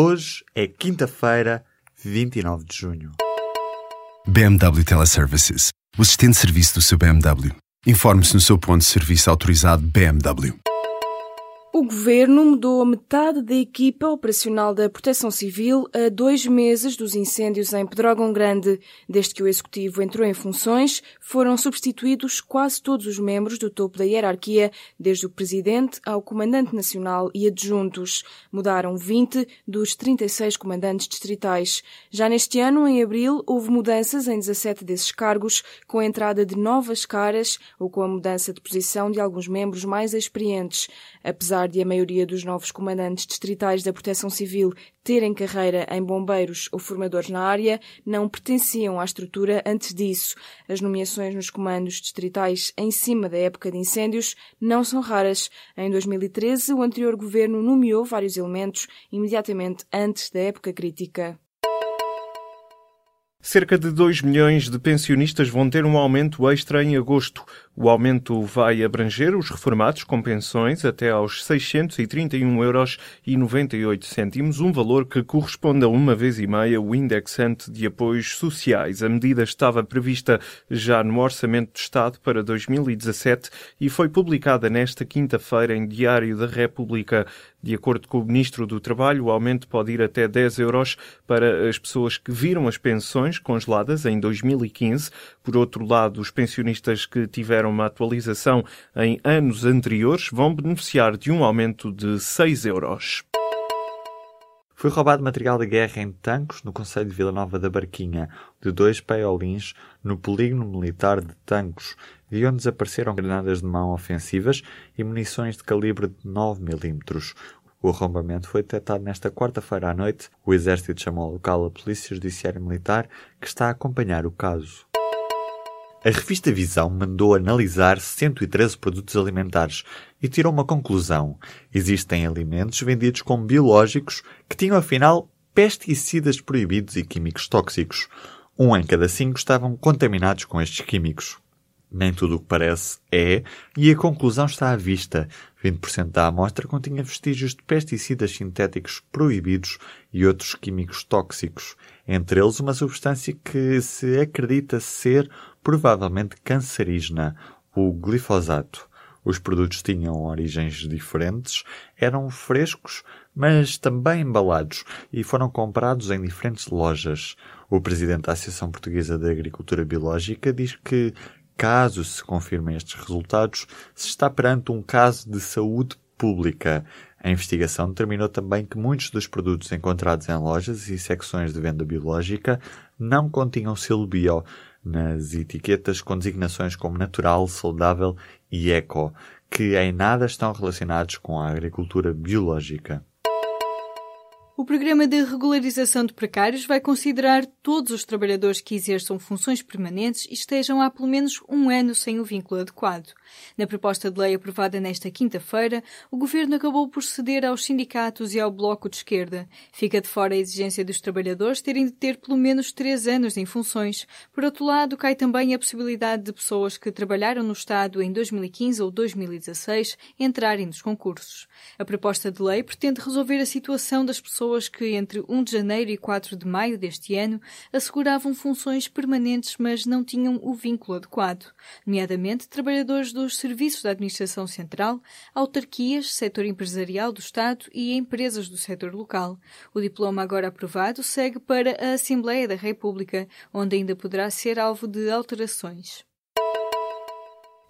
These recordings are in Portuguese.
Hoje é quinta-feira, 29 de junho. BMW Teleservices. O assistente de serviço do seu BMW. Informe-se no seu ponto de serviço autorizado BMW. O governo mudou a metade da equipa operacional da Proteção Civil a dois meses dos incêndios em Pedrógão Grande. Desde que o executivo entrou em funções, foram substituídos quase todos os membros do topo da hierarquia, desde o presidente ao comandante nacional e adjuntos. Mudaram 20 dos 36 comandantes distritais. Já neste ano, em abril, houve mudanças em 17 desses cargos, com a entrada de novas caras ou com a mudança de posição de alguns membros mais experientes. Apesar de a maioria dos novos comandantes distritais da Proteção Civil terem carreira em bombeiros ou formadores na área, não pertenciam à estrutura antes disso. As nomeações nos comandos distritais em cima da época de incêndios não são raras. Em 2013, o anterior governo nomeou vários elementos imediatamente antes da época crítica. Cerca de 2 milhões de pensionistas vão ter um aumento extra em agosto. O aumento vai abranger os reformados com pensões até aos 631 euros 98 cêntimos, um valor que corresponde a uma vez e meia o indexante de apoios sociais. A medida estava prevista já no Orçamento do Estado para 2017 e foi publicada nesta quinta-feira em Diário da República. De acordo com o Ministro do Trabalho, o aumento pode ir até 10 euros para as pessoas que viram as pensões congeladas em 2015. Por outro lado, os pensionistas que tiveram uma atualização em anos anteriores vão beneficiar de um aumento de 6 euros. Foi roubado material de guerra em Tancos, no Conselho de Vila Nova da Barquinha, de dois paiolins, no polígono militar de Tancos, de onde desapareceram granadas de mão ofensivas e munições de calibre de 9 mm. O arrombamento foi detectado nesta quarta-feira à noite. O Exército chamou ao local a Polícia Judiciária Militar, que está a acompanhar o caso. A revista Visão mandou analisar 113 produtos alimentares e tirou uma conclusão. Existem alimentos vendidos como biológicos que tinham afinal pesticidas proibidos e químicos tóxicos. Um em cada cinco estavam contaminados com estes químicos. Nem tudo o que parece é, e a conclusão está à vista. 20% da amostra continha vestígios de pesticidas sintéticos proibidos e outros químicos tóxicos, entre eles uma substância que se acredita ser provavelmente cancerígena, o glifosato. Os produtos tinham origens diferentes, eram frescos, mas também embalados e foram comprados em diferentes lojas. O presidente da Associação Portuguesa de Agricultura Biológica diz que Caso se confirmem estes resultados, se está perante um caso de saúde pública. A investigação determinou também que muitos dos produtos encontrados em lojas e secções de venda biológica não continham selo bio nas etiquetas com designações como natural, saudável e eco, que em nada estão relacionados com a agricultura biológica. O programa de regularização de precários vai considerar todos os trabalhadores que exerçam funções permanentes e estejam há pelo menos um ano sem o vínculo adequado. Na proposta de lei aprovada nesta quinta-feira, o governo acabou por ceder aos sindicatos e ao bloco de esquerda. Fica de fora a exigência dos trabalhadores terem de ter pelo menos três anos em funções. Por outro lado, cai também a possibilidade de pessoas que trabalharam no Estado em 2015 ou 2016 entrarem nos concursos. A proposta de lei pretende resolver a situação das pessoas pessoas que entre 1 de janeiro e 4 de maio deste ano asseguravam funções permanentes, mas não tinham o vínculo adequado, nomeadamente trabalhadores dos serviços da Administração Central, autarquias, setor empresarial do Estado e empresas do setor local. O diploma agora aprovado segue para a Assembleia da República, onde ainda poderá ser alvo de alterações.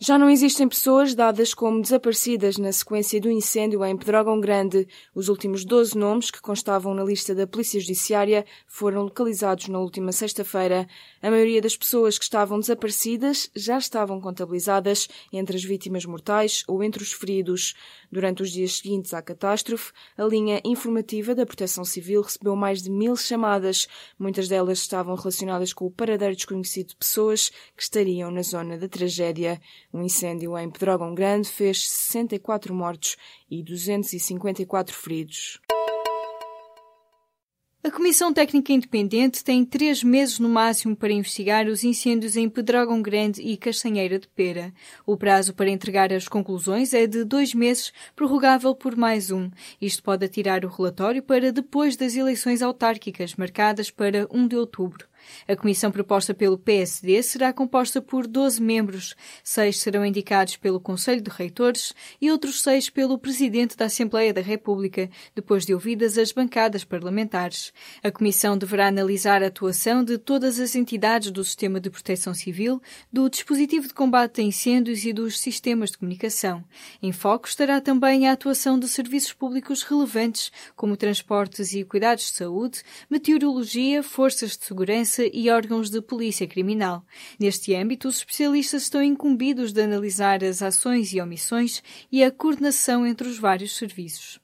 Já não existem pessoas dadas como desaparecidas na sequência do incêndio em Pedrógão Grande. Os últimos 12 nomes que constavam na lista da Polícia Judiciária foram localizados na última sexta-feira. A maioria das pessoas que estavam desaparecidas já estavam contabilizadas entre as vítimas mortais ou entre os feridos. Durante os dias seguintes à catástrofe, a linha informativa da Proteção Civil recebeu mais de mil chamadas. Muitas delas estavam relacionadas com o paradeiro desconhecido de pessoas que estariam na zona da tragédia. Um incêndio em Pedrógão Grande fez 64 mortos e 254 feridos. A Comissão Técnica Independente tem três meses no máximo para investigar os incêndios em Pedrógão Grande e Castanheira de Pera. O prazo para entregar as conclusões é de dois meses, prorrogável por mais um. Isto pode atirar o relatório para depois das eleições autárquicas, marcadas para 1 de outubro. A comissão proposta pelo PSD será composta por 12 membros. Seis serão indicados pelo Conselho de Reitores e outros seis pelo Presidente da Assembleia da República, depois de ouvidas as bancadas parlamentares. A comissão deverá analisar a atuação de todas as entidades do sistema de proteção civil, do dispositivo de combate a incêndios e dos sistemas de comunicação. Em foco estará também a atuação de serviços públicos relevantes, como transportes e cuidados de saúde, meteorologia, forças de e órgãos de polícia criminal. Neste âmbito, os especialistas estão incumbidos de analisar as ações e omissões e a coordenação entre os vários serviços.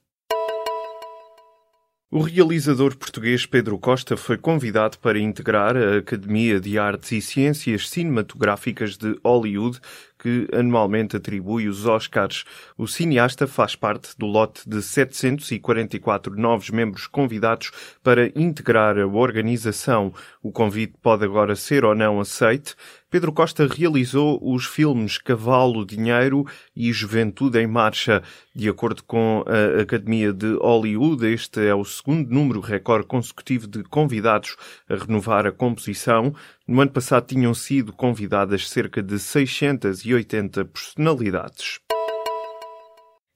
O realizador português Pedro Costa foi convidado para integrar a Academia de Artes e Ciências Cinematográficas de Hollywood, que anualmente atribui os Oscars. O cineasta faz parte do lote de 744 novos membros convidados para integrar a organização. O convite pode agora ser ou não aceite. Pedro Costa realizou os filmes Cavalo, Dinheiro e Juventude em Marcha. De acordo com a Academia de Hollywood, este é o segundo número recorde consecutivo de convidados a renovar a composição. No ano passado tinham sido convidadas cerca de 680 personalidades.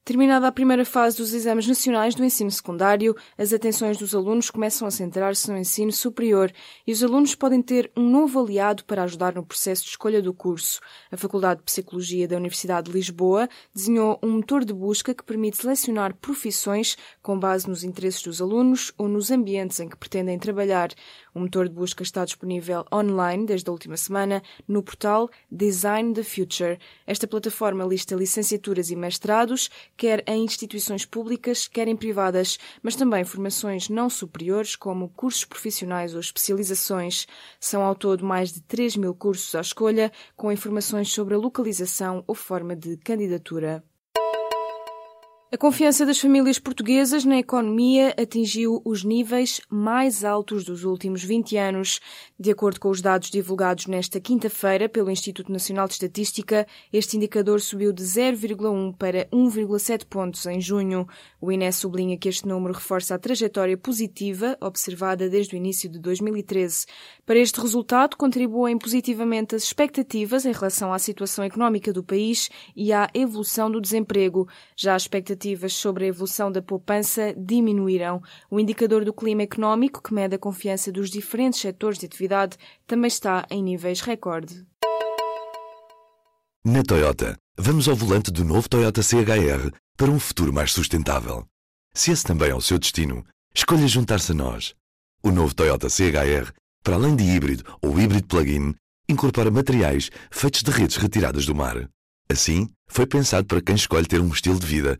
Terminada a primeira fase dos exames nacionais do ensino secundário, as atenções dos alunos começam a centrar-se no ensino superior e os alunos podem ter um novo aliado para ajudar no processo de escolha do curso. A Faculdade de Psicologia da Universidade de Lisboa desenhou um motor de busca que permite selecionar profissões com base nos interesses dos alunos ou nos ambientes em que pretendem trabalhar. O motor de busca está disponível online desde a última semana no portal Design the Future. Esta plataforma lista licenciaturas e mestrados quer em instituições públicas, quer em privadas, mas também formações não superiores, como cursos profissionais ou especializações. São ao todo mais de 3 mil cursos à escolha, com informações sobre a localização ou forma de candidatura. A confiança das famílias portuguesas na economia atingiu os níveis mais altos dos últimos 20 anos. De acordo com os dados divulgados nesta quinta-feira pelo Instituto Nacional de Estatística, este indicador subiu de 0,1 para 1,7 pontos em junho. O INE sublinha que este número reforça a trajetória positiva observada desde o início de 2013. Para este resultado, contribuem positivamente as expectativas em relação à situação económica do país e à evolução do desemprego. Já a expectativa expectativas sobre a evolução da poupança diminuíram. O indicador do clima económico, que mede a confiança dos diferentes setores de atividade, também está em níveis recorde. Na Toyota, vamos ao volante do novo Toyota CHR para um futuro mais sustentável. Se esse também é o seu destino, escolha juntar-se a nós. O novo Toyota CHR, para além de híbrido ou híbrido plug-in, incorpora materiais feitos de redes retiradas do mar. Assim, foi pensado para quem escolhe ter um estilo de vida